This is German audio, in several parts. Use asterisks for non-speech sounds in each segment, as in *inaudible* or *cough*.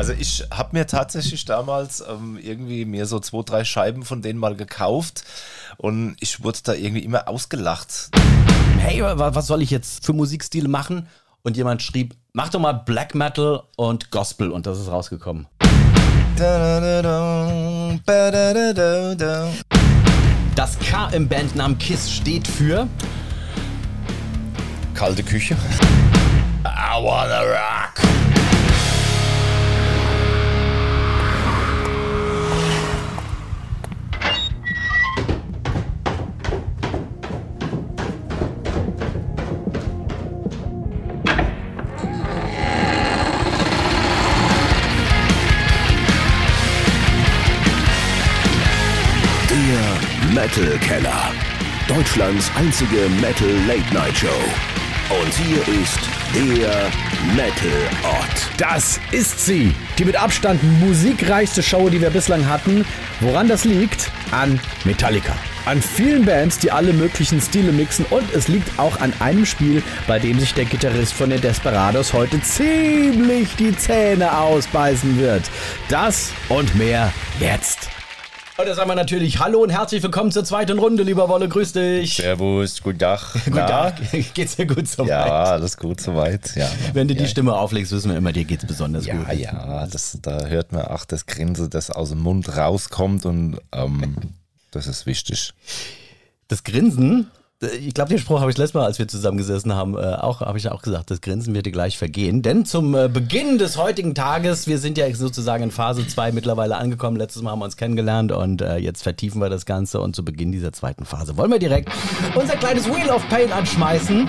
Also ich habe mir tatsächlich damals ähm, irgendwie mir so zwei, drei Scheiben von denen mal gekauft und ich wurde da irgendwie immer ausgelacht. Hey, wa- was soll ich jetzt für Musikstile machen? Und jemand schrieb, mach doch mal Black Metal und Gospel und das ist rausgekommen. Das K im Bandnamen KISS steht für Kalte Küche. I wanna rock. Metal Keller. Deutschlands einzige Metal Late Night Show. Und hier ist der Metal Ort. Das ist sie. Die mit Abstand musikreichste Show, die wir bislang hatten. Woran das liegt? An Metallica. An vielen Bands, die alle möglichen Stile mixen und es liegt auch an einem Spiel, bei dem sich der Gitarrist von den Desperados heute ziemlich die Zähne ausbeißen wird. Das und mehr jetzt. Da sagen wir natürlich Hallo und herzlich willkommen zur zweiten Runde, lieber Wolle. Grüß dich. Servus, guten Tag. *laughs* Guten Tag. *laughs* Geht's dir gut soweit? Ja, alles gut soweit. Ja. Wenn du die ja. Stimme auflegst, wissen wir immer, dir geht's besonders gut. Ja, ja, das, da hört man auch das Grinsen, das aus dem Mund rauskommt und ähm, das ist wichtig. Das Grinsen, ich glaube, den Spruch habe ich letztes Mal, als wir zusammengesessen haben, äh, auch habe ich auch gesagt, das Grinsen wird dir gleich vergehen. Denn zum äh, Beginn des heutigen Tages, wir sind ja sozusagen in Phase 2 mittlerweile angekommen. Letztes Mal haben wir uns kennengelernt und äh, jetzt vertiefen wir das Ganze. Und zu Beginn dieser zweiten Phase wollen wir direkt unser kleines Wheel of Pain anschmeißen.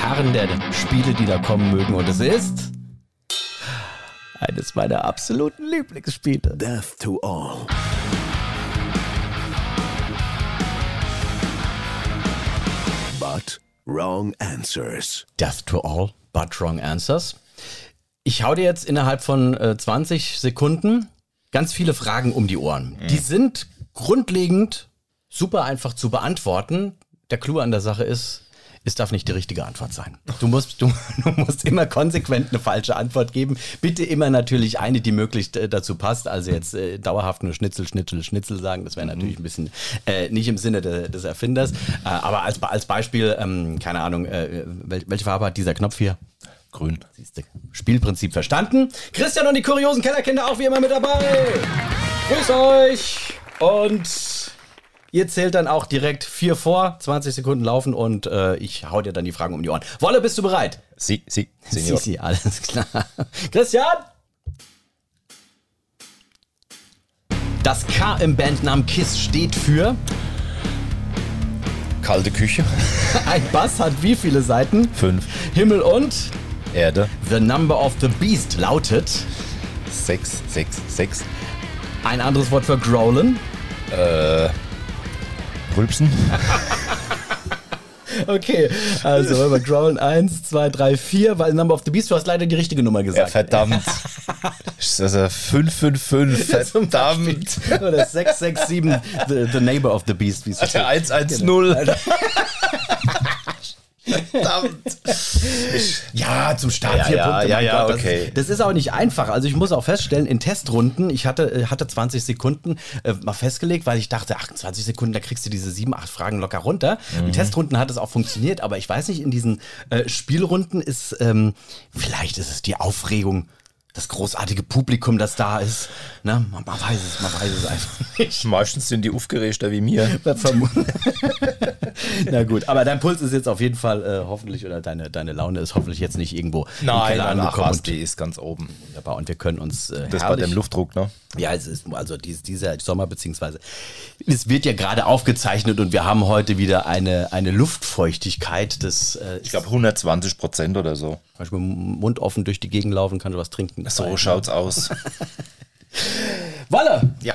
Herren der Spiele, die da kommen mögen. Und es ist eines meiner absoluten Lieblingsspiele. Death to All. Wrong answers. Death to all, but wrong answers. Ich hau dir jetzt innerhalb von äh, 20 Sekunden ganz viele Fragen um die Ohren. Die sind grundlegend super einfach zu beantworten. Der Clou an der Sache ist, es darf nicht die richtige Antwort sein. Du musst, du, *laughs* du musst immer konsequent eine falsche Antwort geben. Bitte immer natürlich eine, die möglichst äh, dazu passt. Also jetzt äh, dauerhaft nur Schnitzel, Schnitzel, Schnitzel sagen, das wäre natürlich ein bisschen äh, nicht im Sinne de, des Erfinders. Äh, aber als, als Beispiel, ähm, keine Ahnung, äh, wel, welche Farbe hat dieser Knopf hier? Grün. Siehst du, Spielprinzip verstanden. Christian und die kuriosen Kellerkinder auch wie immer mit dabei. Grüß euch. Und ihr zählt dann auch direkt vier vor, 20 Sekunden laufen und äh, ich hau dir dann die Fragen um die Ohren. Wolle, bist du bereit? Sie, Sie, Senior. Sisi, alles klar. *laughs* Christian? Das K im Bandnamen KISS steht für Kalte Küche. *laughs* ein Bass hat wie viele Seiten? Fünf. Himmel und Erde. The Number of the Beast lautet Sechs, sechs, sechs. ein anderes Wort für Growlen. Rülpsen. *laughs* Okay, also wollen wir Growlen 1, 2, 3, 4, weil Number of the Beast, du hast leider die richtige Nummer Ja, gesagt. verdammt. *laughs* Also 555, Zum verdammt. Beispiel. Oder 667, the, the Neighbor of the Beast, wie es so Der steht. 110. *laughs* Verdammt. Ja, zum Start Ja, vier ja, Punkte. ja, ja, Gott, okay. Das, das ist auch nicht einfach. Also ich muss auch feststellen, in Testrunden, ich hatte, äh, hatte 20 Sekunden äh, mal festgelegt, weil ich dachte, 28 Sekunden, da kriegst du diese sieben, acht Fragen locker runter. Mhm. In Testrunden hat es auch funktioniert, aber ich weiß nicht, in diesen äh, Spielrunden ist, ähm, vielleicht ist es die Aufregung, das großartige Publikum, das da ist. Ne? Man, man weiß es, man weiß es einfach nicht. *laughs* Meistens sind die aufgeregter wie mir. *laughs* Na gut, aber dein Puls ist jetzt auf jeden Fall äh, hoffentlich, oder deine, deine Laune ist hoffentlich jetzt nicht irgendwo im Keller ach angekommen. Und, die ist ganz oben. wunderbar, und wir können uns äh, Das bei dem Luftdruck, ne? Ja, es ist also dies, dieser Sommer, beziehungsweise es wird ja gerade aufgezeichnet und wir haben heute wieder eine, eine Luftfeuchtigkeit, das äh, Ich glaube 120 Prozent oder so. zum Beispiel Mund offen durch die Gegend laufen, kann du was trinken. So schaut's aus. *laughs* Wolle! ja.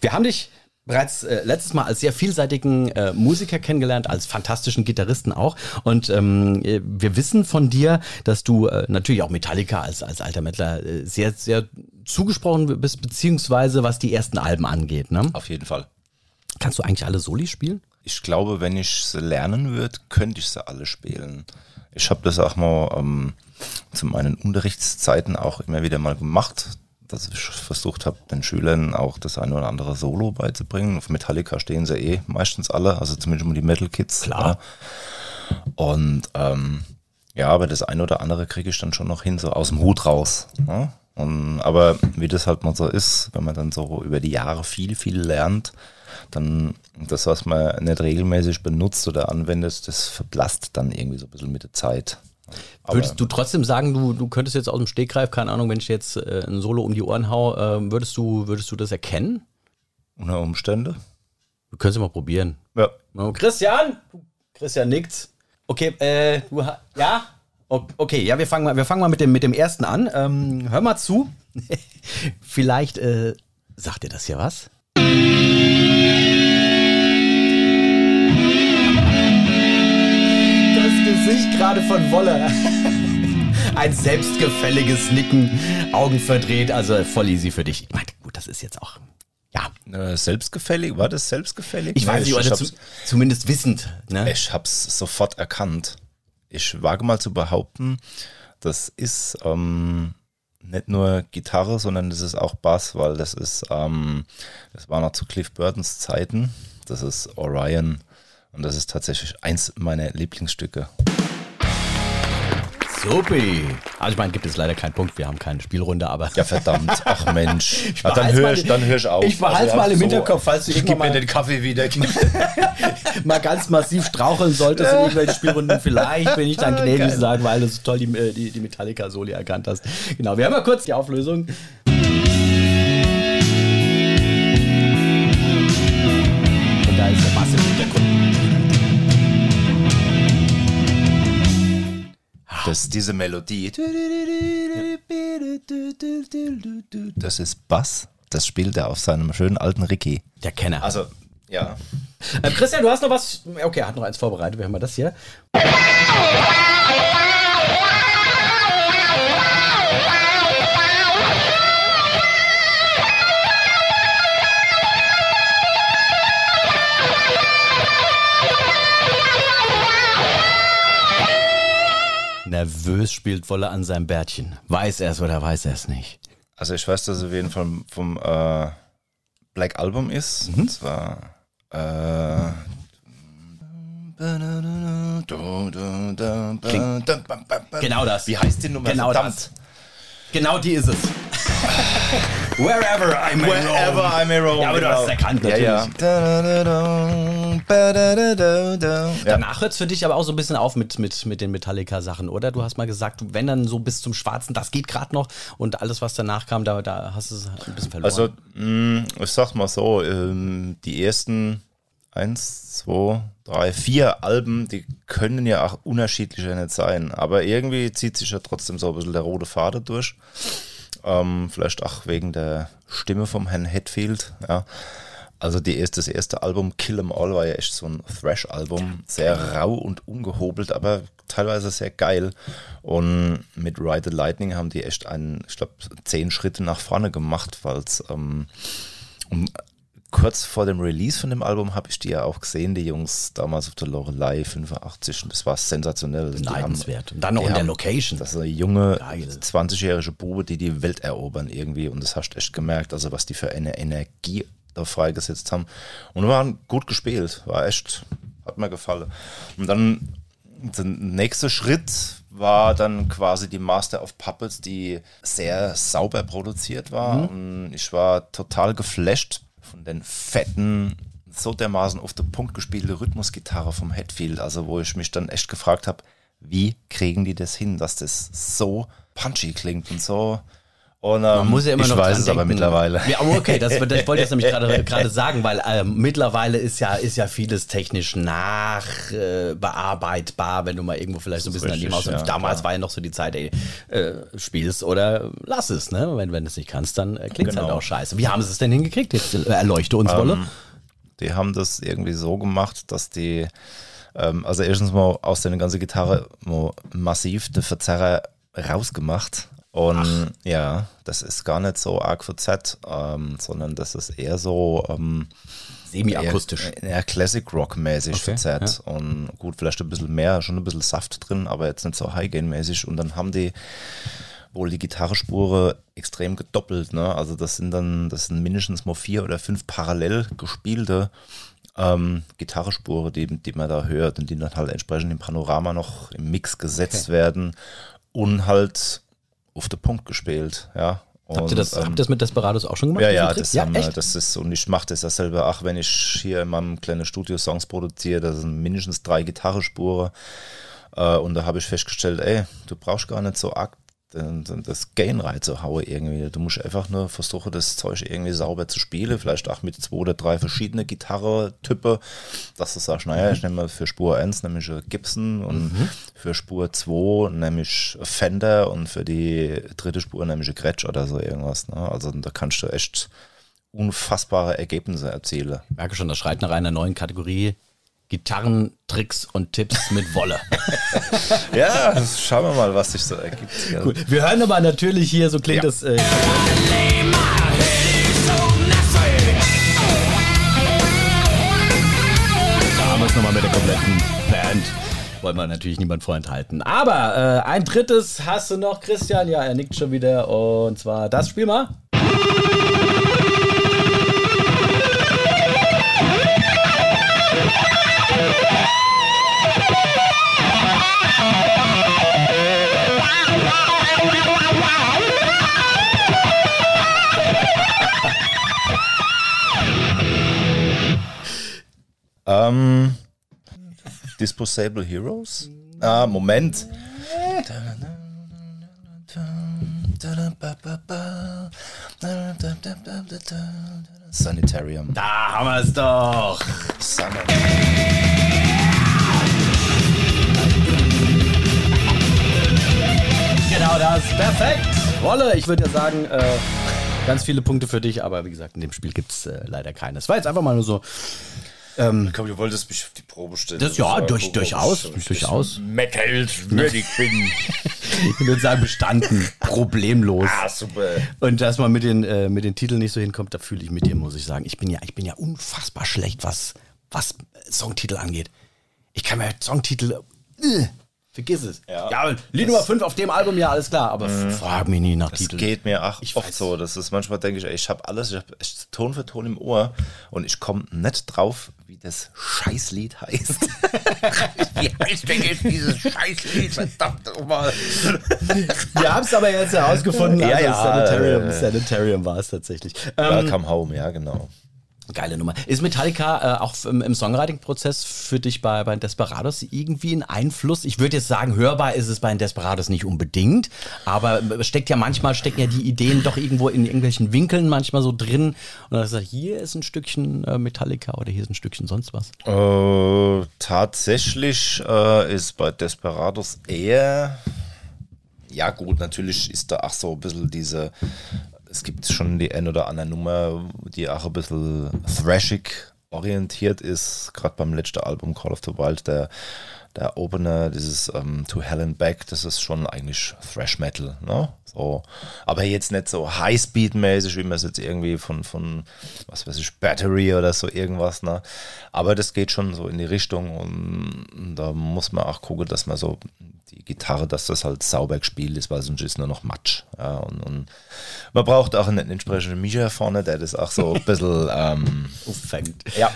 Wir haben dich bereits äh, letztes Mal als sehr vielseitigen äh, Musiker kennengelernt, als fantastischen Gitarristen auch. Und ähm, äh, wir wissen von dir, dass du äh, natürlich auch Metallica als, als alter Metaler äh, sehr, sehr zugesprochen bist, beziehungsweise was die ersten Alben angeht. Ne? Auf jeden Fall. Kannst du eigentlich alle Soli spielen? Ich glaube, wenn ich sie lernen würde, könnte ich sie alle spielen. Ich habe das auch mal ähm, zu meinen Unterrichtszeiten auch immer wieder mal gemacht, dass ich versucht habe, den Schülern auch das eine oder andere Solo beizubringen. Auf Metallica stehen sie eh meistens alle, also zumindest mal die Metal Kids. Klar. Ja. Und ähm, ja, aber das eine oder andere kriege ich dann schon noch hin, so aus dem Hut raus. Ja? Und, aber wie das halt mal so ist, wenn man dann so über die Jahre viel, viel lernt, dann das, was man nicht regelmäßig benutzt oder anwendet, das verblasst dann irgendwie so ein bisschen mit der Zeit. Würdest du trotzdem sagen, du, du könntest jetzt aus dem Stegreif, keine Ahnung, wenn ich jetzt äh, ein Solo um die Ohren hau, äh, würdest, du, würdest du das erkennen? Unter Umstände? Du könntest es mal probieren. Ja. Christian? Christian nickt. Okay, äh, du ja? Okay, ja, wir fangen mal, wir fangen mal mit, dem, mit dem ersten an. Ähm, hör mal zu. *laughs* Vielleicht äh, sagt dir das ja was? Gesicht gerade von Wolle. *laughs* Ein selbstgefälliges Nicken, Augen verdreht, also voll easy für dich. Ich meine, gut, das ist jetzt auch, ja. Äh, selbstgefällig? War das selbstgefällig? Ich weiß nicht, oder zu, zumindest wissend. Ne? Ich hab's sofort erkannt. Ich wage mal zu behaupten, das ist ähm, nicht nur Gitarre, sondern das ist auch Bass, weil das ist, ähm, das war noch zu Cliff Burtons Zeiten. Das ist Orion und das ist tatsächlich eins meiner Lieblingsstücke. Supi. Also ich meine, gibt es leider keinen Punkt, wir haben keine Spielrunde, aber. Ja, verdammt. *laughs* Ach Mensch. Ja, dann höre ich, hör ich auf. Ich behalte also, mal im so, Hinterkopf, falls du ich gib mir den Kaffee wieder. *laughs* mal ganz massiv straucheln solltest in irgendwelchen Spielrunden. Vielleicht bin ich dann *laughs* gnädig sagen, weil du so toll die, äh, die, die Metallica-Soli erkannt hast. Genau, wir haben mal kurz die Auflösung. Das, diese Melodie. Das ist Bass. Das spielt er auf seinem schönen alten Ricky. Der Kenner. Also, ja. Ähm, Christian, du hast noch was. Okay, er hat noch eins vorbereitet. Wir haben mal das hier. Nervös spielt Wolle an seinem Bärtchen. Weiß er es oder weiß er es nicht? Also ich weiß, dass es auf jeden Fall vom äh, Black Album ist. Mhm. Und zwar äh, Genau das. Wie heißt die Nummer? Genau Verdammt. das. Genau die ist es. Wherever I may Wherever roam. I may roam. Ja, aber genau. du hast es erkannt, natürlich. Ja, ja. Danach hört es für dich aber auch so ein bisschen auf mit, mit, mit den Metallica-Sachen, oder? Du hast mal gesagt, wenn dann so bis zum Schwarzen, das geht gerade noch und alles, was danach kam, da, da hast du es ein bisschen verloren. Also, mh, ich sag mal so, ähm, die ersten eins, zwei, drei, vier Alben, die können ja auch unterschiedlicher nicht sein. Aber irgendwie zieht sich ja trotzdem so ein bisschen der rote Faden durch. Ähm, vielleicht auch wegen der Stimme vom Herrn Hetfield. Ja. Also die das erste Album Kill 'Em All war ja echt so ein Thrash-Album. Sehr rau und ungehobelt, aber teilweise sehr geil. Und mit Ride the Lightning haben die echt einen, ich glaube, zehn Schritte nach vorne gemacht, weil es ähm, um kurz vor dem Release von dem Album habe ich die ja auch gesehen, die Jungs damals auf der Lorelei 85 und das war sensationell. Neidenswert. Und dann noch in der Location. Das ist eine junge, 20-jährige Bube, die die Welt erobern irgendwie und das hast du echt gemerkt, also was die für eine Energie da freigesetzt haben. Und waren gut gespielt, war echt, hat mir gefallen. Und dann der nächste Schritt war dann quasi die Master of Puppets, die sehr sauber produziert war. Mhm. Und ich war total geflasht von den fetten, so dermaßen auf den Punkt gespielte Rhythmusgitarre vom Hetfield, also wo ich mich dann echt gefragt habe, wie kriegen die das hin, dass das so punchy klingt und so und, ähm, Man muss ja immer ich noch weiß es denken. aber mittlerweile. Ja, okay, das, das wollte ich jetzt nämlich *laughs* gerade sagen, weil ähm, mittlerweile ist ja, ist ja vieles technisch nachbearbeitbar, äh, wenn du mal irgendwo vielleicht so ein bisschen an die Maus ja, Damals klar. war ja noch so die Zeit, ey, äh, spielst oder lass es, ne? Wenn, wenn du es nicht kannst, dann äh, klingt es halt genau. halt auch scheiße. Wie haben sie es denn hingekriegt? Jetzt äh, erleuchte uns, Wolle. Ähm, die haben das irgendwie so gemacht, dass die, ähm, also erstens mal aus der ganzen Gitarre massiv den Verzerrer rausgemacht Und Ach. ja, das ist gar nicht so arg für Z, ähm, sondern das ist eher so ähm, semi-akustisch. Eher, eher Classic Rock mäßig okay, für Z. Ja. Und gut, vielleicht ein bisschen mehr, schon ein bisschen Saft drin, aber jetzt nicht so High-Gain-mäßig. Und dann haben die wohl die Gitarrespure extrem gedoppelt. Ne? Also das sind dann, das sind mindestens mal vier oder fünf parallel gespielte ähm, Gitarrespure, die, die man da hört und die dann halt entsprechend im Panorama noch im Mix gesetzt okay. werden und halt auf den Punkt gespielt, ja. Und, habt, ihr das, ähm, habt ihr das mit Desperados auch schon gemacht? Ja, ja, das, ja haben, das ist, und ich mache das ja selber, ach, wenn ich hier in meinem kleinen Studio Songs produziere, das sind mindestens drei Gitarrespuren. Äh, und da habe ich festgestellt, ey, du brauchst gar nicht so arg das Gain reinzuhauen irgendwie. Du musst einfach nur versuchen, das Zeug irgendwie sauber zu spielen, vielleicht auch mit zwei oder drei verschiedenen Gitarrentypen, dass du sagst, naja, ich nehme für Spur 1 nämlich Gibson und mhm. für Spur 2 nämlich Fender und für die dritte Spur nämlich Gretsch oder so irgendwas. Ne? Also da kannst du echt unfassbare Ergebnisse erzielen. Ich merke schon, das schreit nach einer neuen Kategorie Gitarrentricks und Tipps mit Wolle. *laughs* ja, schauen wir mal, was sich so ergibt. Cool. Wir hören aber natürlich hier, so klingt ja. das. Äh, da haben wir es nochmal mit der kompletten Band. Wollen wir natürlich niemand vorenthalten. Aber äh, ein drittes hast du noch, Christian. Ja, er nickt schon wieder. Und zwar das Spiel mal. Ähm, Disposable Heroes? Ah, Moment. Sanitarium. Da haben wir es doch. Genau das. Perfekt. Wolle, ich würde ja sagen, äh, ganz viele Punkte für dich, aber wie gesagt, in dem Spiel gibt es äh, leider keines. War jetzt einfach mal nur so ähm, ich glaube, du wolltest mich auf die Probe stellen. Das, ja, durch, durchaus. Ich, durchaus. Würdig *laughs* bin. ich würde sagen, bestanden. Problemlos. Ah, super. Und dass man mit den, äh, mit den Titeln nicht so hinkommt, da fühle ich mit dir, muss ich sagen. Ich bin ja, ich bin ja unfassbar schlecht, was, was Songtitel angeht. Ich kann mir Songtitel. Äh, Vergiss es. Ja, ja Lied Nummer 5 auf dem Album, ja, alles klar, aber mhm. frag mich nie nach das Titeln. Das geht mir auch ich oft weiß. so. Das ist manchmal denke ich, ey, ich habe alles, ich habe Ton für Ton im Ohr und ich komme nicht drauf, wie das Scheißlied heißt. *laughs* wie heißt denn jetzt dieses Scheißlied? Verdammt nochmal. Wir haben es aber jetzt herausgefunden. Ja, also ja. Sanitarium, äh, Sanitarium war es tatsächlich. Welcome ähm, Home, ja, genau. Geile Nummer. Ist Metallica äh, auch im, im Songwriting-Prozess für dich bei, bei Desperados irgendwie ein Einfluss? Ich würde jetzt sagen, hörbar ist es bei Desperados nicht unbedingt, aber steckt ja manchmal, stecken ja die Ideen doch irgendwo in irgendwelchen Winkeln manchmal so drin. Und dann sagt, hier ist ein Stückchen äh, Metallica oder hier ist ein Stückchen sonst was. Äh, tatsächlich äh, ist bei Desperados eher ja gut, natürlich ist da auch so ein bisschen diese es gibt schon die ein oder andere Nummer, die auch ein bisschen thrashig orientiert ist. Gerade beim letzten Album Call of the Wild, der, der Opener, dieses um, ähm, To Hell and Back, das ist schon eigentlich Thrash Metal. Ne? So, aber jetzt nicht so Highspeed-mäßig, wie man es jetzt irgendwie von, von, was weiß ich, Battery oder so irgendwas. Ne? Aber das geht schon so in die Richtung und da muss man auch gucken, dass man so die Gitarre, dass das halt sauber gespielt ist, weil sonst ist nur noch Matsch. Ja, und, und man braucht auch einen entsprechenden Mischer vorne, der das auch so ein bisschen *laughs* ähm, auffängt. Ja.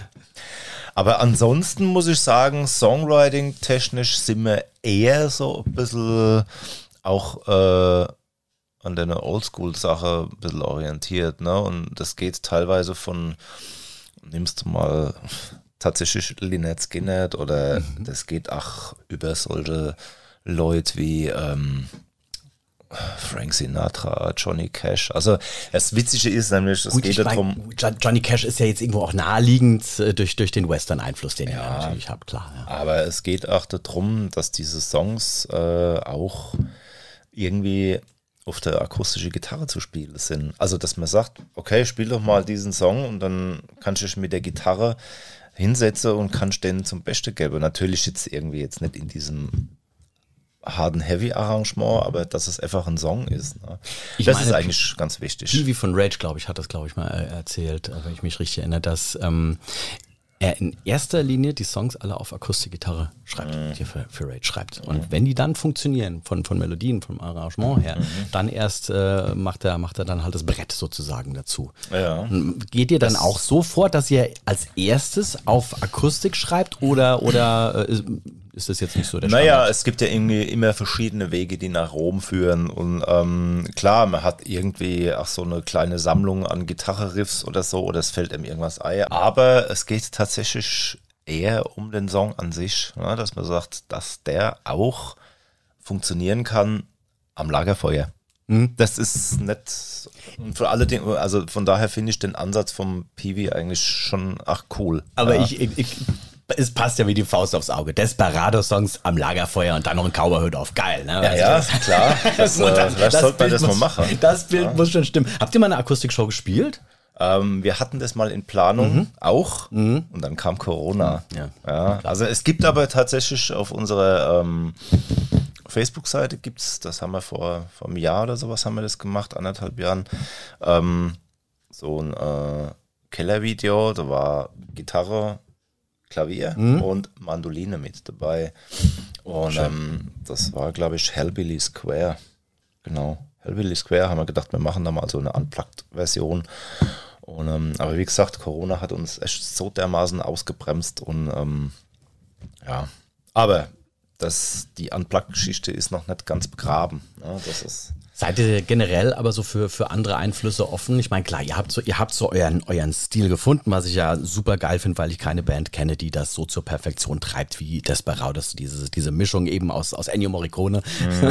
Aber ansonsten muss ich sagen, Songwriting-technisch sind wir eher so ein bisschen auch äh, an der Oldschool-Sache ein bisschen orientiert. Ne? Und das geht teilweise von, nimmst du mal tatsächlich Lynyrd Skynyrd oder mhm. das geht auch über solche Leute wie ähm, Frank Sinatra, Johnny Cash. Also das Witzige ist nämlich, es Gut, geht darum. Mein, Johnny Cash ist ja jetzt irgendwo auch naheliegend äh, durch, durch den Western-Einfluss, den ja, ich natürlich habe, klar. Ja. Aber es geht auch darum, dass diese Songs äh, auch irgendwie auf der akustischen Gitarre zu spielen sind. Also dass man sagt, okay, spiel doch mal diesen Song und dann kannst du dich mit der Gitarre hinsetzen und kannst den zum Besten geben. Natürlich jetzt irgendwie jetzt nicht in diesem harten Heavy-Arrangement, aber dass es einfach ein Song ist. Ne? Das meine, ist eigentlich ganz wichtig. Stevie von Rage, glaube ich, hat das, glaube ich, mal äh, erzählt, äh, wenn ich mich richtig erinnere, dass ähm, er in erster Linie die Songs alle auf Akustikgitarre schreibt, Mhm. die er für, für Rage schreibt. Und wenn die dann funktionieren, von, von Melodien, vom Arrangement her, Mhm. dann erst äh, macht, er, macht er dann halt das Brett sozusagen dazu. Ja. Geht ihr dann auch so vor, dass ihr als erstes auf Akustik schreibt oder, oder äh, ist, das jetzt nicht so der Naja, es gibt ja irgendwie immer verschiedene Wege, die nach Rom führen. Und ähm, klar, man hat irgendwie auch so eine kleine Sammlung an Gitarre-Riffs oder so, oder es fällt einem irgendwas ein. Aber es geht tatsächlich eher um den Song an sich, ne? dass man sagt, dass der auch funktionieren kann am Lagerfeuer. Das ist nicht, und für alle Dinge, also von daher finde ich den Ansatz vom Peewee eigentlich schon, ach cool. Aber ja. ich, ich, es passt ja wie die Faust aufs Auge. Desperado-Songs am Lagerfeuer und dann noch ein Cowboy-Hut auf. Geil, ne? Ja, Also ja, *laughs* das- klar. Das, äh, vielleicht sollte man das mal machen. Das Bild muss schon stimmen. Habt ihr mal eine Akustikshow gespielt? Ähm, wir hatten das mal in Planung auch und dann kam Corona. Ja. Ja, also es gibt aber tatsächlich auf unserer ähm, Facebook-Seite gibt's, das haben wir vor, vor einem Jahr oder sowas haben wir das gemacht, anderthalb Jahren, ähm, so ein äh, Kellervideo, da war Gitarre, Klavier und Mandoline mit dabei. Und ähm, das war, glaube ich, Hellbilly Square. Genau. Hellbilly Square haben wir gedacht, wir machen da mal so eine Unplugged-Version. Und, ähm, aber wie gesagt, Corona hat uns echt so dermaßen ausgebremst und ähm, ja, aber das, die Unplugged-Geschichte ist noch nicht ganz begraben. Ne? Das ist Seid ihr generell aber so für, für andere Einflüsse offen? Ich meine, klar, ihr habt so, ihr habt so euren, euren Stil gefunden, was ich ja super geil finde, weil ich keine Band kenne, die das so zur Perfektion treibt wie Desperados. Diese, diese Mischung eben aus, aus Ennio Morricone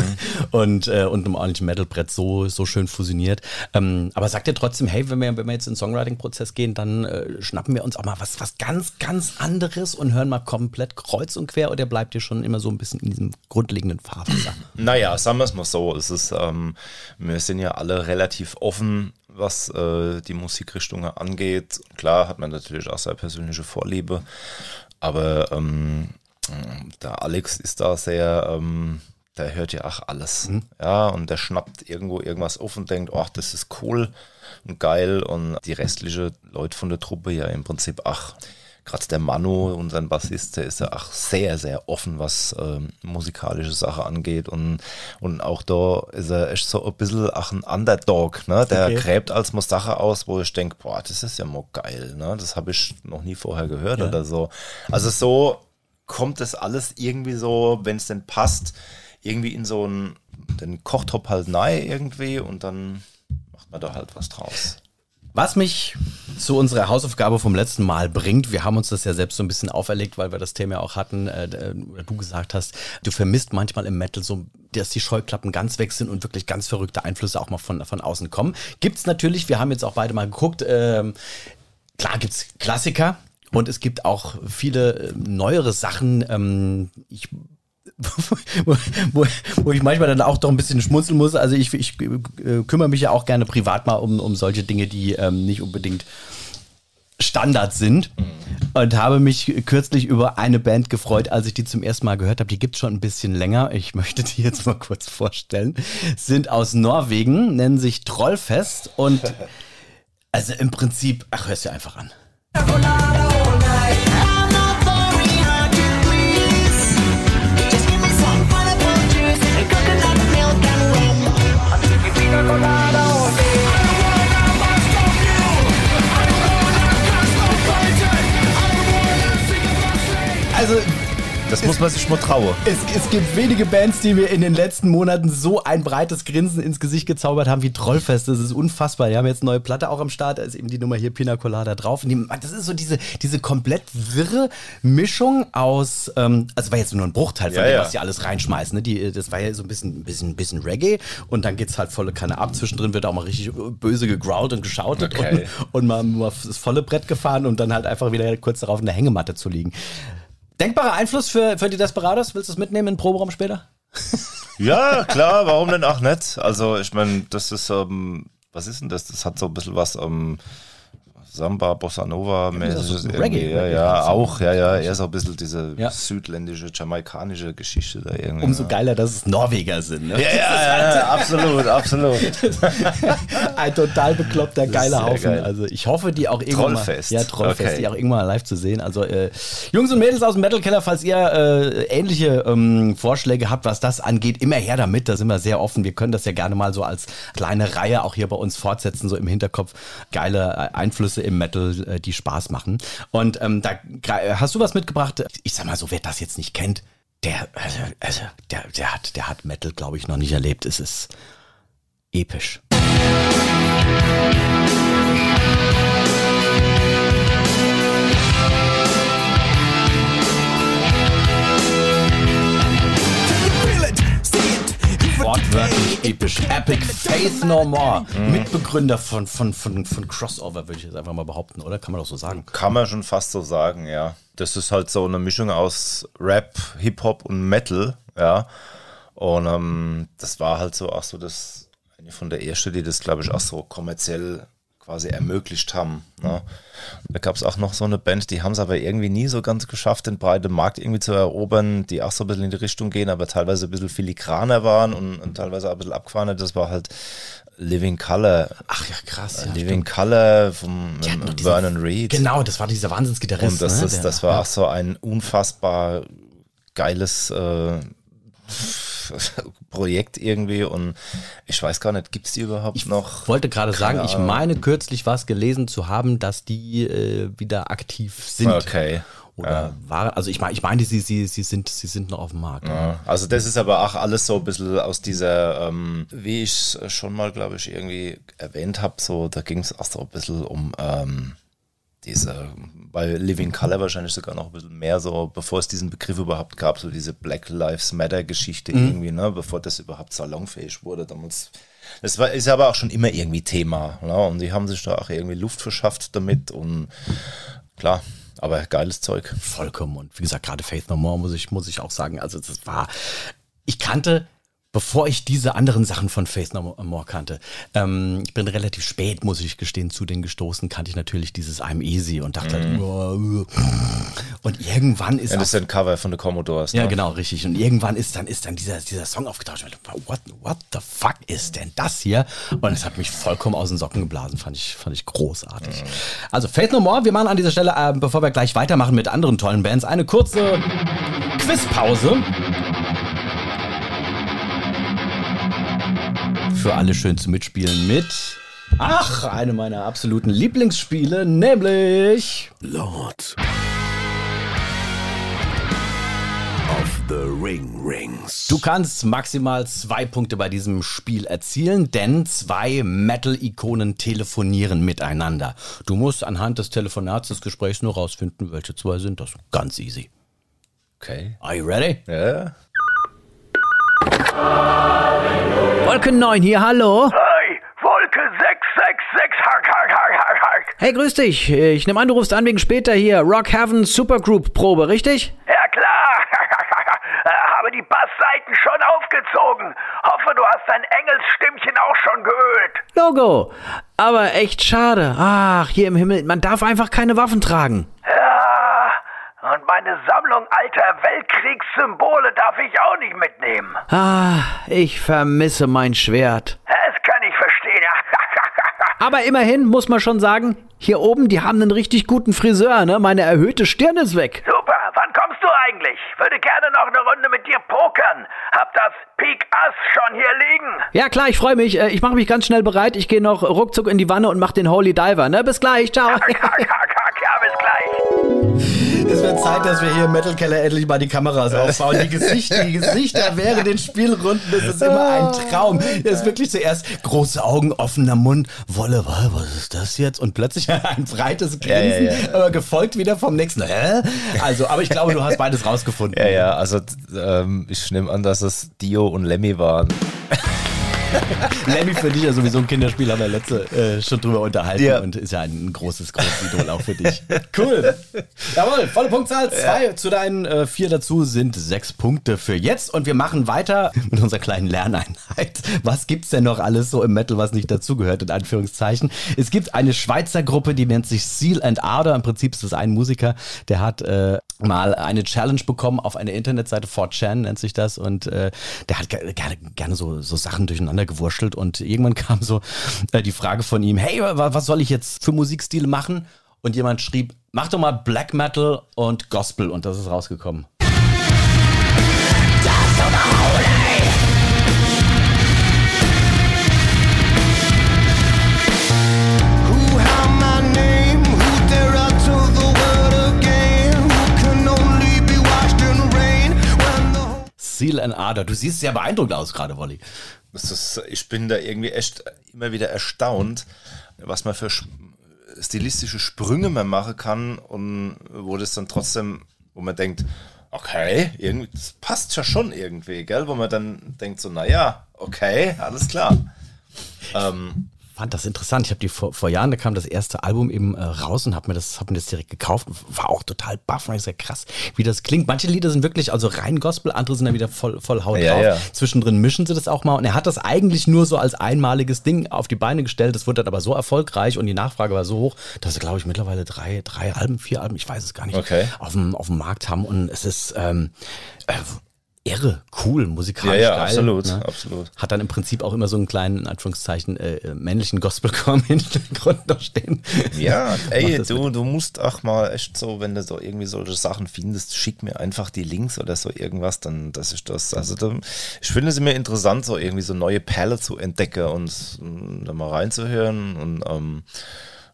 *laughs* und, äh, und einem ordentlichen Metalbrett so, so schön fusioniert. Ähm, aber sagt ihr trotzdem, hey, wenn wir, wenn wir jetzt in den Songwriting-Prozess gehen, dann äh, schnappen wir uns auch mal was, was ganz, ganz anderes und hören mal komplett kreuz und quer oder bleibt ihr schon immer so ein bisschen in diesem grundlegenden Fahrwasser? Naja, sagen wir es mal so. Es ist, ähm, wir sind ja alle relativ offen, was äh, die Musikrichtungen angeht. Klar hat man natürlich auch seine persönliche Vorliebe, aber ähm, der Alex ist da sehr, ähm, der hört ja auch alles. Ja, und der schnappt irgendwo irgendwas auf und denkt, ach, das ist cool und geil. Und die restliche Leute von der Truppe ja im Prinzip, ach, gerade der Manu, unser Bassist, der ist ja auch sehr, sehr offen, was ähm, musikalische Sache angeht. Und, und auch da ist er echt so ein bisschen ach, ein Underdog, ne? Der Okay. gräbt als mal Sache aus, wo ich denke, boah, das ist ja mal geil, ne? Das habe ich noch nie vorher gehört oder so. Also so kommt das alles irgendwie so, wenn es denn passt, irgendwie in so einen den Kochtopf halt nahe irgendwie und dann macht man da halt was draus. Was mich zu unserer Hausaufgabe vom letzten Mal bringt, wir haben uns das ja selbst so ein bisschen auferlegt, weil wir das Thema ja auch hatten, äh, äh, du gesagt hast, du vermisst manchmal im Metal so, dass die Scheuklappen ganz weg sind und wirklich ganz verrückte Einflüsse auch mal von, von außen kommen. Gibt's natürlich, wir haben jetzt auch beide mal geguckt, ähm, klar gibt's Klassiker und es gibt auch viele äh, neuere Sachen. Ähm, ich *laughs* wo, wo, wo ich manchmal dann auch doch ein bisschen schmunzeln muss. Also ich, ich äh, kümmere mich ja auch gerne privat mal um, um solche Dinge, die ähm, nicht unbedingt Standard sind. Und habe mich kürzlich über eine Band gefreut, als ich die zum ersten Mal gehört habe. Die gibt es schon ein bisschen länger. Ich *laughs* möchte die jetzt mal kurz vorstellen. Sind aus Norwegen, nennen sich Trollfest und *laughs* also im Prinzip, ach, hörst du einfach an. Also Das muss man sich mal trauen. Es, es gibt wenige Bands, die mir in den letzten Monaten so ein breites Grinsen ins Gesicht gezaubert haben wie Trollfest. Das ist unfassbar. Die haben jetzt eine neue Platte auch am Start. Da ist eben die Nummer hier Pina Colada drauf. Die, das ist so diese, diese komplett wirre Mischung aus, ähm, also war jetzt nur ein Bruchteil von Ja, dem, ja. was die alles reinschmeißen. Ne? Die, das war ja so ein bisschen, bisschen, bisschen Reggae und dann geht's halt volle Kanne ab. Zwischendrin wird auch mal richtig böse gegrowlt und geschautet Okay. und, und mal, mal das volle Brett gefahren und dann halt einfach wieder kurz darauf in der Hängematte zu liegen. Denkbarer Einfluss für, für die Desperados? Willst du es mitnehmen in den Proberaum später? Ja, klar, warum denn auch nicht? Also, ich meine, das ist, ähm, was ist denn das? Das hat so ein bisschen was, ähm, Samba, Bossa Nova. Ja, Reggae, ja, Reggae ja, auch, ja, ja, eher so ein bisschen diese Ja. südländische, jamaikanische Geschichte da irgendwie. Umso geiler, dass es Norweger sind. Ne? ja, ja, ja, ja, absolut, absolut. *laughs* Ein total bekloppter, geiler Haufen. geil. Also ich hoffe, die auch irgendwann Trollfest. mal, ja, Trollfest, Okay. die auch irgendwann mal live zu sehen. Also äh, Jungs und Mädels aus dem Metal Keller, falls ihr äh, ähnliche ähm, Vorschläge habt, was das angeht, immer her damit. Da sind wir sehr offen. Wir können das ja gerne mal so als kleine Reihe auch hier bei uns fortsetzen, so im Hinterkopf. Geile äh, Einflüsse im Metal, äh, die Spaß machen. Und ähm, da gra- hast du was mitgebracht? Ich sag mal so, wer das jetzt nicht kennt, der, also, also, der, der hat, der hat Metal, glaube ich, noch nicht erlebt. Es ist episch. Wortwörtlich episch. Epic Faith No More. Mitbegründer von, von, von, von Crossover, würde ich jetzt einfach mal behaupten, oder? Kann man doch so sagen. Kann man schon fast so sagen, ja. Das ist halt so eine Mischung aus Rap, Hip-Hop und Metal, ja. Und ähm, das war halt so auch so das, eine von der ersten, die das, glaube ich, auch so kommerziell quasi ermöglicht haben. Ne? Da gab es auch noch so eine Band, die haben es aber irgendwie nie so ganz geschafft, den breiten Markt irgendwie zu erobern, die auch so ein bisschen in die Richtung gehen, aber teilweise ein bisschen filigraner waren und, und teilweise auch ein bisschen abgefahrener. Das war halt Living Color. Ach ja, krass. Ja, Living Color vom Die hatten ähm, Vernon Reed. Genau, das war dieser Wahnsinnsgitarrist. Und das, ne? ist, das war ja. auch so ein unfassbar geiles äh, *laughs* Projekt irgendwie. Und ich weiß gar nicht, gibt es die überhaupt noch? Ich wollte gerade sagen, ich meine kürzlich was gelesen zu haben, dass die äh, wieder aktiv sind. Okay. Oder waren, also ich meine, ich meine, sie, sie, sie, sind, sie sind noch auf dem Markt. Ja, also das ist aber auch alles so ein bisschen aus dieser, ähm, wie ich es schon mal, glaube ich, irgendwie erwähnt habe, so, da ging es auch so ein bisschen um ähm, diese, bei Living Color wahrscheinlich sogar noch ein bisschen mehr so, bevor es diesen Begriff überhaupt gab, so diese Black Lives Matter Geschichte irgendwie, ne, bevor das überhaupt salonfähig wurde damals. Das war, ist aber auch schon immer irgendwie Thema, ne, und die haben sich da auch irgendwie Luft verschafft damit und klar, aber geiles Zeug. Vollkommen. Und wie gesagt, gerade Faith No More muss ich, muss ich auch sagen, also das war, ich kannte, bevor ich diese anderen Sachen von Faith No More kannte, ähm, ich bin relativ spät, muss ich gestehen, zu denen gestoßen, kannte ich natürlich dieses I'm Easy und dachte halt, oh, und irgendwann ist Ja, das ist ein Cover von The Commodores. Ja, ne? genau, richtig. Und irgendwann ist dann, ist dann dieser, dieser Song aufgetaucht. Dachte, What, what the fuck ist denn das hier? Und es hat mich vollkommen aus den Socken geblasen. Fand ich, fand ich großartig. Also, Faith No More. Wir machen an dieser Stelle, äh, bevor wir gleich weitermachen mit anderen tollen Bands, eine kurze Quizpause. Für alle schön zu mitspielen mit. Ach, eine meiner absoluten Lieblingsspiele, nämlich. Lord of the Ring Rings. Du kannst maximal zwei Punkte bei diesem Spiel erzielen, denn zwei Metal-Ikonen telefonieren miteinander. Du musst anhand des Telefonats des Gesprächs nur rausfinden, welche zwei sind das. Ganz easy. Okay. Are you ready? Ja. Wolke 9 hier, hallo. Hey, Wolke 666, hark, hark, hark, hark, hark. Hey, grüß dich. Ich nehme an, du rufst an wegen später hier. Rock Heaven Supergroup Probe, richtig? Ja klar, *laughs* Äh, habe die Bassseiten schon aufgezogen. Hoffe, du hast dein Engelsstimmchen auch schon geölt. Logo. Aber echt schade. Ach, hier im Himmel, man darf einfach keine Waffen tragen. Ja, und meine Sammlung alter Weltkriegssymbole darf ich auch nicht mitnehmen. Ah, ich vermisse mein Schwert. Das kann ich verstehen. *laughs* Aber immerhin muss man schon sagen, hier oben, die haben einen richtig guten Friseur, ne? Meine erhöhte Stirn ist weg. Super, wann kommst du eigentlich? Würde gerne noch eine Runde mit dir pokern. Hab das Pik Ass schon hier liegen. Ja, klar, ich freue mich. Äh, Ich mache mich ganz schnell bereit. Ich gehe noch ruckzuck in die Wanne und mache den Holy Diver, ne? Bis gleich, ciao. Hack, hack, hack, ja, bis gleich. Es wird Zeit, dass wir hier im Metal Keller endlich mal die Kameras *laughs* aufbauen. Die Gesichter, die Gesichter während den Spielrunden, das ist immer ein Traum. Das ist wirklich zuerst große Augen, offener Mund. Wolle, wa- was ist das jetzt? Und plötzlich *laughs* ein breites Grinsen, Ja, ja, ja. aber gefolgt wieder vom nächsten. Hä? Also, aber ich glaube, du hast beides rausgefunden. Ja, ja, also ähm, ich nehme an, dass es Dio und Lemmy waren. Lemmy für dich ja sowieso ein Kinderspiel, haben wir letzte äh, schon drüber unterhalten Ja. und ist ja ein großes, großes Idol auch für dich. Cool. Jawohl, volle Punktzahl. Zwei zu deinen äh, vier dazu sind sechs Punkte für jetzt und wir machen weiter mit unserer kleinen Lerneinheit. Was gibt's denn noch alles so im Metal, was nicht dazugehört, in Anführungszeichen? Es gibt eine Schweizer Gruppe, die nennt sich Seal and Ardor. Im Prinzip ist das ein Musiker, der hat äh, mal eine Challenge bekommen auf einer Internetseite, 4chan nennt sich das, und äh, der hat ge- gerne, gerne so, so Sachen durcheinander gewurschtelt und irgendwann *laughs* kam so äh, die Frage von ihm, hey, wa- was soll ich jetzt für Musikstile machen? Und jemand schrieb, mach doch mal Black Metal und Gospel und das ist rausgekommen. Seal and Ardor. Du siehst sehr beeindruckt aus gerade, Wolli. Ist, ich bin da irgendwie echt immer wieder erstaunt, was man für sch- stilistische Sprünge man machen kann und wo das dann trotzdem, wo man denkt, okay, irgendwie, das passt ja schon irgendwie, gell? Wo man dann denkt so, naja, okay, alles klar. Ähm, fand das interessant. Ich habe die vor, vor Jahren, da kam das erste Album eben äh, raus und habe mir das, hab mir das direkt gekauft. War auch total baff und ich sehr krass, wie das klingt. Manche Lieder sind wirklich also rein Gospel, andere sind dann wieder voll, voll Haut Ja, drauf. ja. Zwischendrin mischen sie das auch mal und er hat das eigentlich nur so als einmaliges Ding auf die Beine gestellt. Das wurde dann aber so erfolgreich und die Nachfrage war so hoch, dass sie, glaube ich, mittlerweile drei, drei Alben, vier Alben, ich weiß es gar nicht, Okay. auf, dem, auf dem Markt haben und es ist ähm, äh, irre, cool, musikalisch Ja, ja, geil. absolut, ne? absolut. Hat dann im Prinzip auch immer so einen kleinen, in Anführungszeichen, äh, äh, männlichen Gospelchor im *laughs* Hintergrund noch stehen. Ja, *laughs* ey, du, du musst auch mal echt so, wenn du so irgendwie solche Sachen findest, schick mir einfach die Links oder so irgendwas, dann das ist das. Also da, ich finde es immer interessant, so irgendwie so neue Perle zu entdecken und mm, da mal reinzuhören und ähm,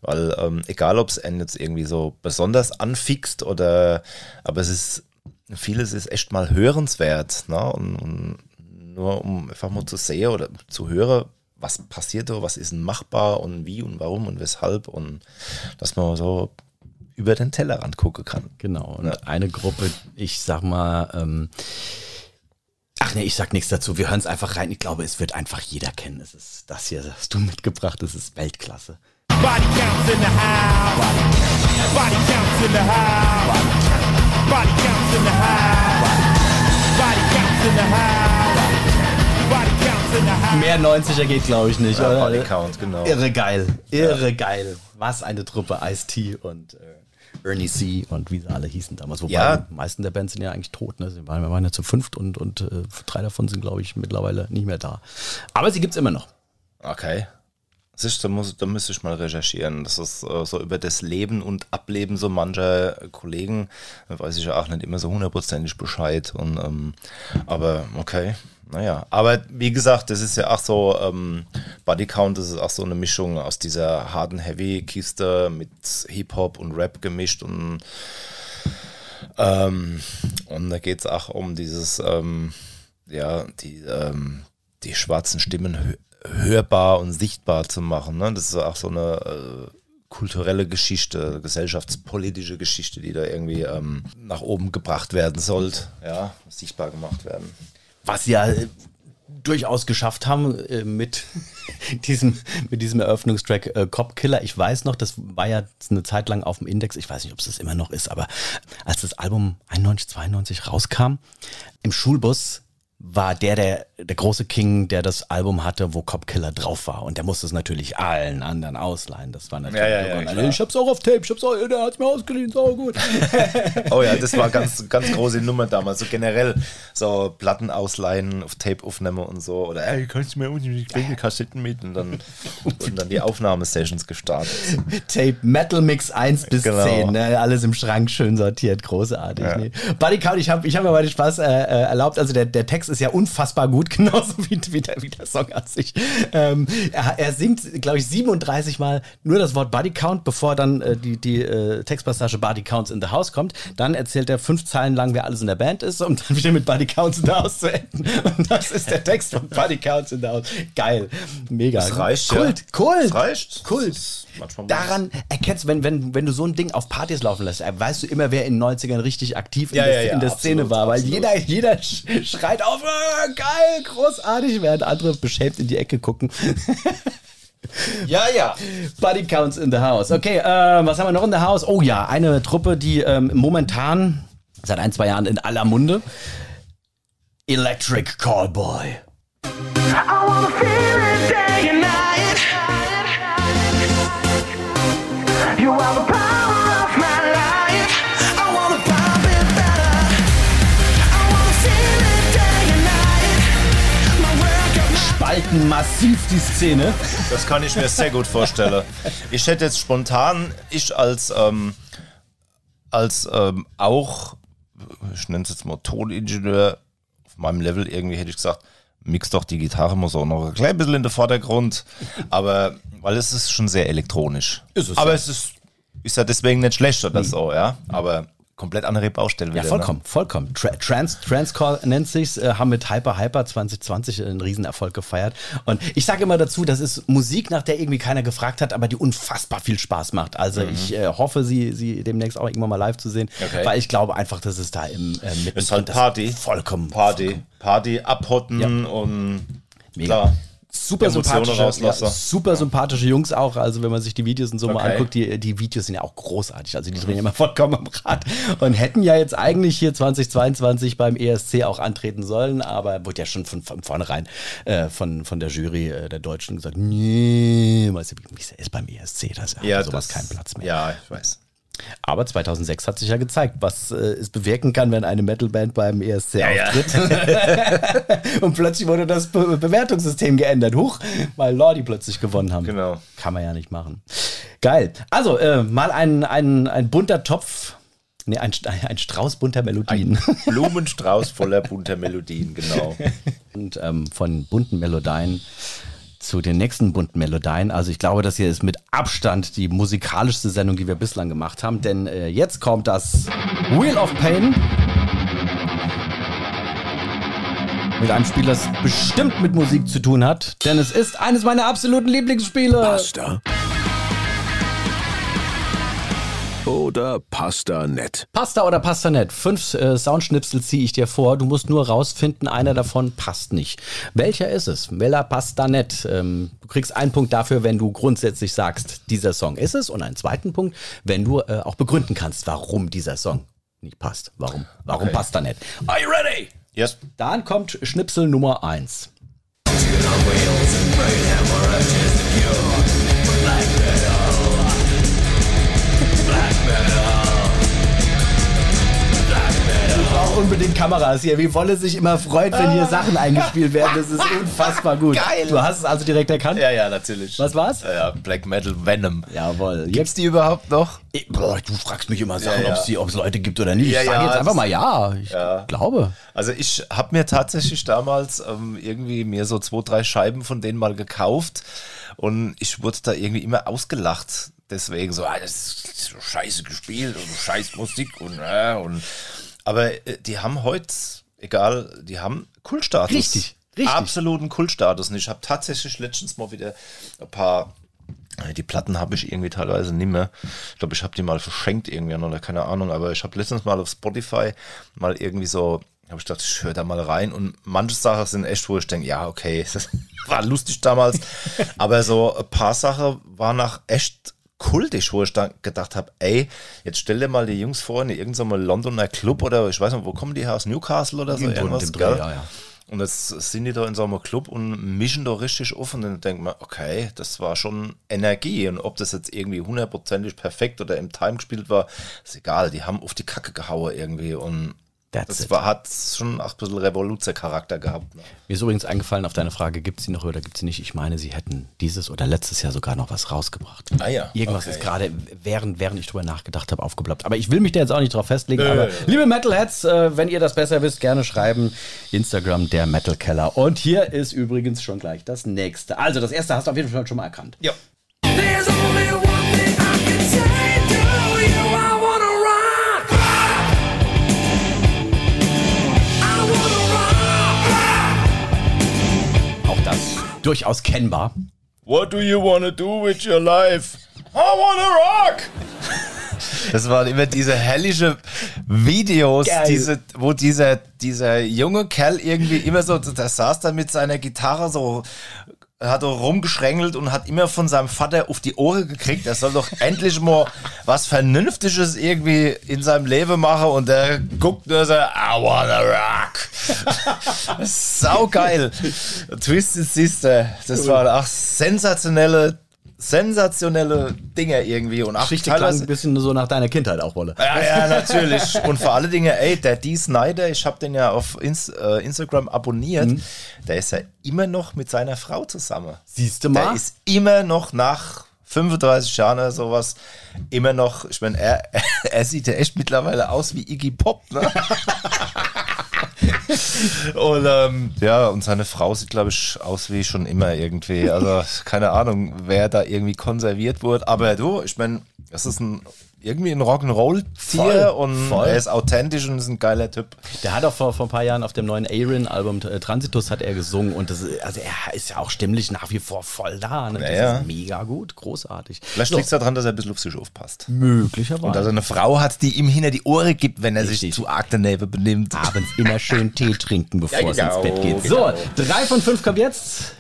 weil ähm, egal, ob es einen jetzt irgendwie so besonders anfixt oder, aber es ist, vieles ist echt mal hörenswert, ne? Und, und nur um einfach mal zu sehen oder zu hören, was passiert da, was ist machbar und wie und warum und weshalb und dass man so über den Tellerrand gucken kann. Genau. Und Ja. eine Gruppe, ich sag mal, ähm, ach nee, ich sag nichts dazu. Wir hören es einfach rein. Ich glaube, es wird einfach jeder kennen. Es ist das hier, das hast du mitgebracht. Das ist Weltklasse. Body counts in the house. Body counts in the house. Body counts in the house. Body counts in the house. Body counts in the house. Mehr 90er geht, glaube ich, nicht. Ja, oder? Body Count, genau. Irre geil. Irre geil. Was eine Truppe. Ice-T und äh, Ernie C. und wie sie alle hießen damals. Wobei Ja. die meisten der Bands sind ja eigentlich tot. Ne? Sie waren, wir waren ja zu fünft und, und äh, drei davon sind, glaube ich, mittlerweile nicht mehr da. Aber sie gibt's immer noch. Okay. Siehst, da, muss, da müsste ich mal recherchieren. Das ist äh, so über das Leben und Ableben so mancher Kollegen, da weiß ich ja auch nicht immer so hundertprozentig Bescheid. Und, ähm, aber okay, naja. Aber wie gesagt, das ist ja auch so, ähm, Body Count, das ist auch so eine Mischung aus dieser harten Heavy-Kiste mit Hip-Hop und Rap gemischt und ähm, und da geht es auch um dieses, ähm, ja, die, ähm, die schwarzen Stimmen hörbar und sichtbar zu machen. Ne? Das ist auch so eine äh, kulturelle Geschichte, gesellschaftspolitische Geschichte, die da irgendwie ähm, nach oben gebracht werden sollte, ja, sichtbar gemacht werden. was ja äh, durchaus geschafft haben äh, mit *laughs* diesem, mit diesem Eröffnungstrack äh, Cop Killer. Ich weiß noch, das war ja eine Zeit lang auf dem Index. Ich weiß nicht, ob es das immer noch ist, aber als das Album 91, 92 rauskam, im Schulbus war der, der der große King, der das Album hatte, wo Cop Killer drauf war. Und der musste es natürlich allen anderen ausleihen. Das war natürlich. Ja, ja, ja, und ich hab's auch auf Tape, ich hab's auch, der hat's mir ausgeliehen, so gut. *laughs* Oh ja, das war ganz, ganz große Nummer damals. So generell so Platten ausleihen, auf Tape aufnehmen und so. Oder ey, kannst du mir unten die kleinen Kassetten mit? Und dann wurden dann die Aufnahmesessions gestartet. Tape Metal Mix 1 bis Genau. 10, ne? alles im Schrank schön sortiert, großartig. Ne? Buddy Count, ich habe ich hab mir mal den Spaß äh, äh, erlaubt, also der, der Text ist ja unfassbar gut, *laughs* genauso wie, wie, der, wie der Song an sich. Ähm, er, er singt, glaube ich, 37 Mal nur das Wort Buddy Count, bevor dann äh, die, die äh, Textpassage Buddy Counts in the House kommt. Dann erzählt er fünf Zeilen lang, wer alles in der Band ist, um dann wieder mit Buddy Counts in the House zu enden. Und das ist der Text von Buddy Counts in the House. Geil. Mega. Das reicht, Kult, ja. Kult. Das reicht. Kult. Manchmal Daran erkennst du, wenn, wenn, wenn du so ein Ding auf Partys laufen lässt, äh, weißt du immer, wer in den 90ern richtig aktiv in, Ja, der, ja, ja, in der Szene absolut, war. Weil absolut. jeder, jeder sch- schreit auf! Äh, geil, großartig, während andere beschämt in die Ecke gucken. *laughs* Ja, ja. Body Counts in the House. Okay, äh, was haben wir noch in the House? Oh ja, eine Truppe, die ähm, momentan seit ein, zwei Jahren in aller Munde. Electric Callboy. I wanna feel Spalten massiv die Szene. Das kann ich mir sehr gut vorstellen. Ich hätte jetzt spontan, ich als, ähm, als ähm, auch, ich nenne es jetzt mal Toningenieur, auf meinem Level irgendwie hätte ich gesagt, mix doch die Gitarre, muss auch noch ein klein bisschen in den Vordergrund. Aber, weil es ist schon sehr elektronisch. Ist es, Aber ja. es ist, ist ja deswegen nicht schlecht oder so, ja. Aber komplett andere Baustelle Ja, wieder. vollkommen, vollkommen. Tra Trans, Transcall nennt sich's, äh, haben mit Hyper Hyper 2020 einen Riesenerfolg gefeiert. Und ich sage immer dazu, das ist Musik, nach der irgendwie keiner gefragt hat, aber die unfassbar viel Spaß macht. Also ich äh, hoffe, sie, sie demnächst auch irgendwann mal live zu sehen, Okay. weil ich glaube einfach, dass es da im äh, Ne? Ist halt Party. vollkommen Party. Party, abhotten und Mega. klar. Super Emotionen sympathische, ja, super sympathische Jungs auch. Also wenn man sich die Videos und so mal Okay. anguckt, die, die Videos sind ja auch großartig. Also die drehen immer *laughs* vollkommen am Rad und hätten ja jetzt eigentlich hier 2022 beim ESC auch antreten sollen, aber wurde ja schon von, von vornherein äh, von, von der Jury äh, der Deutschen gesagt, nee, weißt du, wie ist beim ESC, da ist ja, Ja, sowas das- kein Platz mehr. Ja, ich weiß. Aber 2006 hat sich ja gezeigt, was äh, es bewirken kann, wenn eine Metalband beim ESC ja. auftritt. *laughs* Und plötzlich wurde das Be Bewertungssystem geändert. Huch, weil Lordi plötzlich gewonnen haben. Genau. Kann man ja nicht machen. Geil. Also, äh, mal ein, ein, ein bunter Topf. Nee, ein, ein Strauß bunter Melodien. Blumenstrauß voller bunter Melodien, genau. *laughs* Und ähm, von bunten Melodien zu den nächsten bunten Melodien. Also ich glaube, das hier ist mit Abstand die musikalischste Sendung, die wir bislang gemacht haben. Denn äh, jetzt kommt das Wheel of Pain. Mit einem Spiel, das bestimmt mit Musik zu tun hat. Denn es ist eines meiner absoluten Lieblingsspiele. Pasta. oder Pastanet? Pasta oder Pastanet. Fünf äh, Soundschnipsel ziehe ich dir vor. Du musst nur rausfinden, einer davon passt nicht. Welcher ist es? Mella Pastanet. Ähm, du kriegst einen Punkt dafür, wenn du grundsätzlich sagst, dieser Song ist es. Und einen zweiten Punkt, wenn du äh, auch begründen kannst, warum dieser Song nicht passt. Warum? Warum okay. Pastanet? Are you ready? Yes. Dann kommt Schnipsel Nummer eins: 1. unbedingt Kameras hier. Wie Wolle sich immer freut, wenn hier Sachen eingespielt werden. Das ist unfassbar gut. Geil. Du hast es also direkt erkannt? Ja, ja, natürlich. Was war's? Ja, Black Metal Venom. Jawohl. Gibt's die überhaupt noch? Ich- Boah, du fragst mich immer Sachen, Ja, ja. ob es Leute gibt oder nicht. Ja, ich sage ja, jetzt einfach mal ja. Ich Ja. glaube. Also ich habe mir tatsächlich damals ähm, irgendwie mir so zwei, drei Scheiben von denen mal gekauft und ich wurde da irgendwie immer ausgelacht. Deswegen so, ah, das ist so scheiße gespielt und scheiß Musik und, äh, und aber äh, die haben heute, egal, die haben Kultstatus. Richtig, richtig. Absoluten Kultstatus. Und ich habe tatsächlich letztens mal wieder ein paar äh, die Platten habe ich irgendwie teilweise nicht mehr. Ich glaube, ich habe die mal verschenkt irgendwie oder keine Ahnung, aber ich habe letztens mal auf Spotify mal irgendwie so, habe ich gedacht, ich höre da mal rein und manche Sachen sind echt, wo ich denke, ja, okay, das *laughs* war lustig damals, *laughs* aber so ein paar Sachen waren nach echt kultig, wo ich dann gedacht habe, ey, jetzt stell dir mal die Jungs vor in irgendeinem Londoner Club oder ich weiß nicht, wo kommen die her, aus Newcastle oder so, in irgendwas, Dreh, gell? ja, ja. Und jetzt sind die da in so einem Club und mischen da richtig auf und dann denkt man, okay, das war schon Energie. Und ob das jetzt irgendwie hundertprozentig perfekt oder im Time gespielt war, ist egal. Die haben auf die Kacke gehauen irgendwie und That's das it. war, hat schon auch ein bisschen Revoluzer-Charakter gehabt. Ne? Mir ist übrigens eingefallen auf deine Frage, gibt es sie noch oder gibt es sie nicht? Ich meine, sie hätten dieses oder letztes Jahr sogar noch was rausgebracht. Ah ja, Irgendwas okay. ist gerade, während, während ich drüber nachgedacht habe, aufgeploppt. Aber ich will mich da jetzt auch nicht drauf festlegen. Nö, aber nö. liebe Metalheads, äh, wenn ihr das besser wisst, gerne schreiben. Instagram, der Metal Keller. Und hier ist übrigens schon gleich das nächste. Also das erste hast du auf jeden Fall schon mal erkannt. Ja. There's only durchaus kennbar. What do you wanna do with your life? I wanna rock! Das waren immer diese hellische Videos, diese, wo dieser, dieser junge Kerl irgendwie immer so, der saß da mit seiner Gitarre so, hat er rumgeschrängelt und hat immer von seinem Vater auf die Ohren gekriegt, er soll doch *laughs* endlich mal was Vernünftiges irgendwie in seinem Leben machen und der guckt nur so, I wanna rock. *laughs* Sau geil. Twisted Sister, das waren auch sensationelle, sensationelle Dinge irgendwie und auch Geschichte klang ein bisschen so nach deiner Kindheit auch, Wolle. ja, ja, natürlich. Und vor allen Dingen, ey, der Dee Snyder, ich habe den ja auf Ins äh, Instagram abonniert, Mhm. der ist ja immer noch mit seiner Frau zusammen. Siehst du Der mal? ist immer noch nach 35 Jahren oder sowas, immer noch, ich meine, er, *laughs* er sieht ja echt mittlerweile aus wie Iggy Pop, ne? *laughs* Und ähm, ja, und seine Frau sieht, glaube ich, aus wie schon immer irgendwie. Also keine Ahnung, wer da irgendwie konserviert wurde. Aber du, ich meine, das ist ein irgendwie ein Rock'n'Roll-Tier Voll, und voll. er ist authentisch und ist ein geiler Typ. Der hat auch vor, vor ein paar Jahren auf dem neuen Aaron-Album äh, Transitus hat er gesungen und das, ist- also er ist ja auch stimmlich nach wie vor voll da. Ne? Das Ja, ja. ist mega gut, großartig. Vielleicht liegt es daran, dass er ein bisschen auf sich aufpasst. Möglicherweise. Und dass er eine Frau hat, die ihm hinter die Ohren gibt, wenn er sich Richtig. zu arg daneben benimmt. abends immer schön Tee trinken, *laughs* bevor Ja, es ins genau, Bett geht. genau. So, drei von fünf kommt jetzt.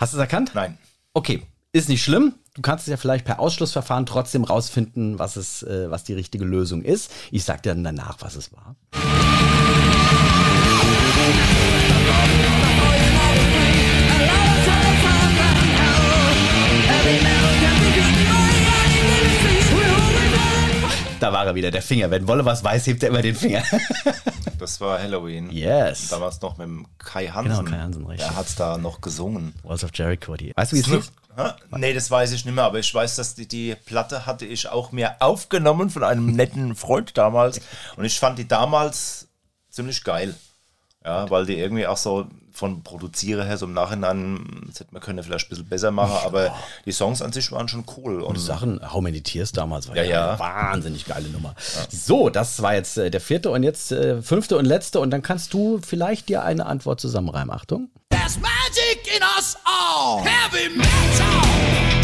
Hast du es erkannt? Nein. Okay, ist nicht schlimm. Du kannst es ja vielleicht per Ausschlussverfahren trotzdem rausfinden, was es, äh, was die richtige Lösung ist. Ich sag dir dann danach, was es war. Da war er wieder, der Finger. Wenn Wolle was weiß, hebt er immer den Finger. *laughs* Das war Halloween. Yes. Damals noch mit dem Kai Hansen. Genau, Kai Hansen, richtig. Er hat es da noch gesungen. Walls of Jericho. Die. Weißt du, wie es? Hä? Nee, das weiß ich nicht mehr, aber ich weiß, dass die, die Platte hatte ich auch mir aufgenommen von einem *laughs* netten Freund damals und ich fand die damals ziemlich geil. Ja, weil die irgendwie auch so von Produziere her so im Nachhinein, das hätte man können vielleicht ein bisschen besser machen, aber die Songs an sich waren schon cool. Und Sachen, How Many Tears damals war Ja, ja, ja. eine wahnsinnig geile Nummer. So, das war jetzt äh, der vierte und jetzt äh, fünfte und letzte und dann kannst du vielleicht dir eine Antwort zusammenreimen. Achtung. There's magic in us all. Heavy metal.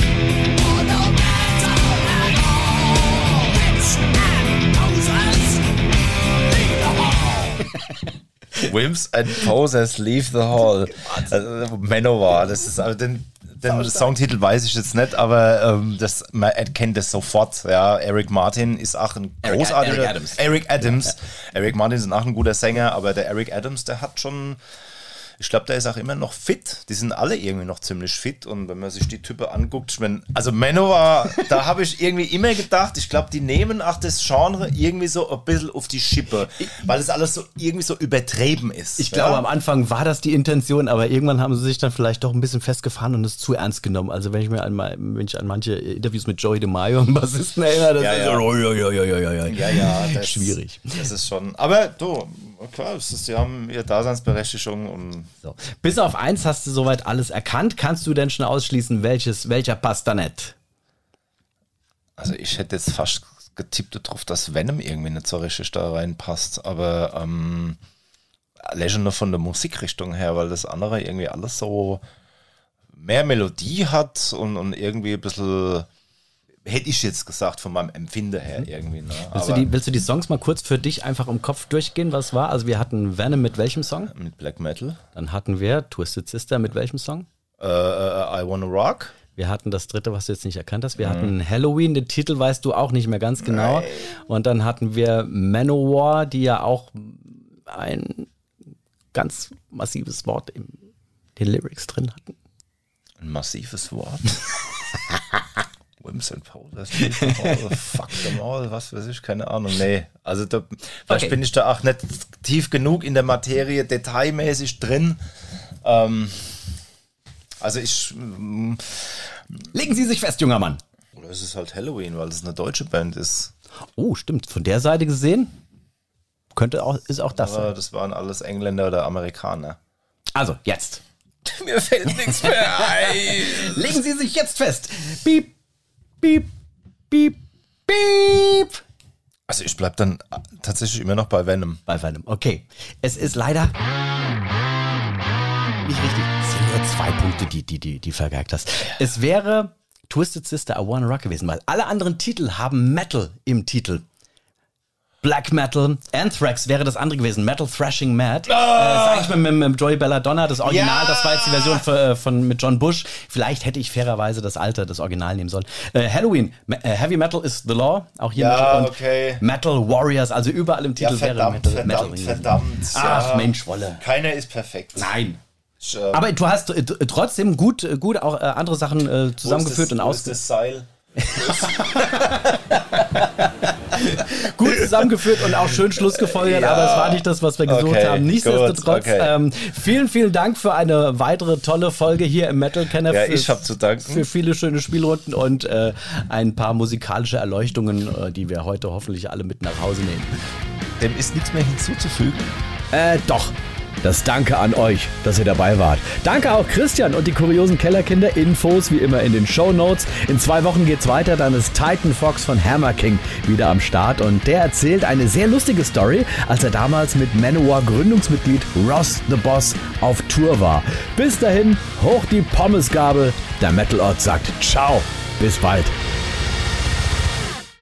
Wimps and Posers Leave the Hall. Also, Manowar, das ist, also den, den Songtitel weiß ich jetzt nicht, aber ähm, das, man erkennt das sofort. Ja, Eric Martin ist auch ein Eric- großartiger. Eric Adams. Eric Adams. Eric Martin ist auch ein guter Sänger, aber der Eric Adams, der hat schon. Ich glaube, der ist auch immer noch fit. Die sind alle irgendwie noch ziemlich fit. Und wenn man sich die Typen anguckt, ich mein, also Manowar, *laughs* da habe ich irgendwie immer gedacht, ich glaube, die nehmen auch das Genre irgendwie so ein bisschen auf die Schippe, weil es alles so irgendwie so übertrieben ist. Ich glaube, ja? am Anfang war das die Intention, aber irgendwann haben sie sich dann vielleicht doch ein bisschen festgefahren und es zu ernst genommen. Also wenn ich mir an, wenn ich an manche Interviews mit Joey DeMaio, dem Bassisten, erinnere, das Ja, ist ja. so, oi, oi, oi, oi, oi. Ja, ja, das, Schwierig. Das ist schon. Aber du, klar, sie haben ihre Daseinsberechtigung und So. Bis auf eins hast du soweit alles erkannt. Kannst du denn schon ausschließen, welches, welcher passt da nicht? also ich hätte jetzt fast getippt darauf, dass Venom irgendwie nicht so richtig da reinpasst, aber ähm, allein nur von der Musikrichtung her, weil das andere irgendwie alles so mehr Melodie hat und, und irgendwie ein bisschen, hätte ich jetzt gesagt, von meinem Empfinden her irgendwie. Ne? Willst du, die, willst du die Songs mal kurz für dich einfach im Kopf durchgehen, was war? Also wir hatten Venom mit welchem Song? mit Black Metal, Dann hatten wir Twisted Sister mit welchem Song? äh, I Wanna Rock. Wir hatten das dritte, was du jetzt nicht erkannt hast. Wir hatten Halloween, den Titel weißt du auch nicht mehr ganz genau. Und dann hatten wir Manowar, die ja auch ein ganz massives Wort in den Lyrics drin hatten. Ein massives Wort. *laughs* Wims and Powders, fuck them all, was weiß ich, keine Ahnung. Nee, also da, vielleicht Okay. bin ich da auch nicht tief genug in der Materie, detailmäßig drin. Ähm, also ich, mm, Legen Sie sich fest, junger Mann. oder es ist halt Halloween, weil es eine deutsche Band ist. Oh, stimmt. Von der Seite gesehen könnte auch, ist auch das. Aber sein. das waren alles Engländer oder Amerikaner. Also, jetzt. *laughs* Mir fällt nichts mehr ein. Legen Sie sich jetzt fest. Piep, piep, piep, piep. Also ich bleib dann äh, tatsächlich immer noch bei Venom. Bei Venom. Okay. Es ist leider nicht richtig. Es sind nur zwei Punkte, die, die, die, die vergeigt hast. Es wäre Twisted Sister I Wanna Rock gewesen, weil alle anderen Titel haben Metal im Titel. Black Metal, Anthrax wäre das andere gewesen, Metal Thrashing Mad. Äh, ist eigentlich mit, mit, mit Joey Belladonna, das Original, Ja! das war jetzt die Version für, äh, von, mit John Bush. Vielleicht hätte ich fairerweise das alte, das Original nehmen sollen. Äh, Halloween, Me äh, Heavy Metal is the Law, auch hier Ja, Metal okay. Metal Warriors, also überall im Titel wäre Metal, Metal gewesen. verdammt. Ach Mensch, Wolle. Keiner ist perfekt. Nein. Ich, ähm, Aber du hast äh, trotzdem gut, gut auch andere Sachen zusammengeführt und wo *laughs* gut zusammengeführt und auch schön Schluss gefolgert, Ja. aber es war nicht das, was wir gesucht Okay, haben. Nichtsdestotrotz, okay. ähm, vielen, vielen Dank für eine weitere tolle Folge hier im Metal Kenner. Ja, ich hab zu danken. Für viele schöne Spielrunden und äh, ein paar musikalische Erleuchtungen, äh, die wir heute hoffentlich alle mit nach Hause nehmen. Dem ist nichts mehr hinzuzufügen. Äh, doch. Das Danke an euch, dass ihr dabei wart. Danke auch Christian und die kuriosen Kellerkinder. Infos wie immer in den Show Notes. In zwei Wochen geht's weiter. Dann ist Titan Fox von Hammer King wieder am Start und der erzählt eine sehr lustige Story, als er damals mit Manowar Gründungsmitglied Ross the Boss auf Tour war. Bis dahin, hoch die Pommesgabel. Der Metal Ort sagt Ciao. Bis bald.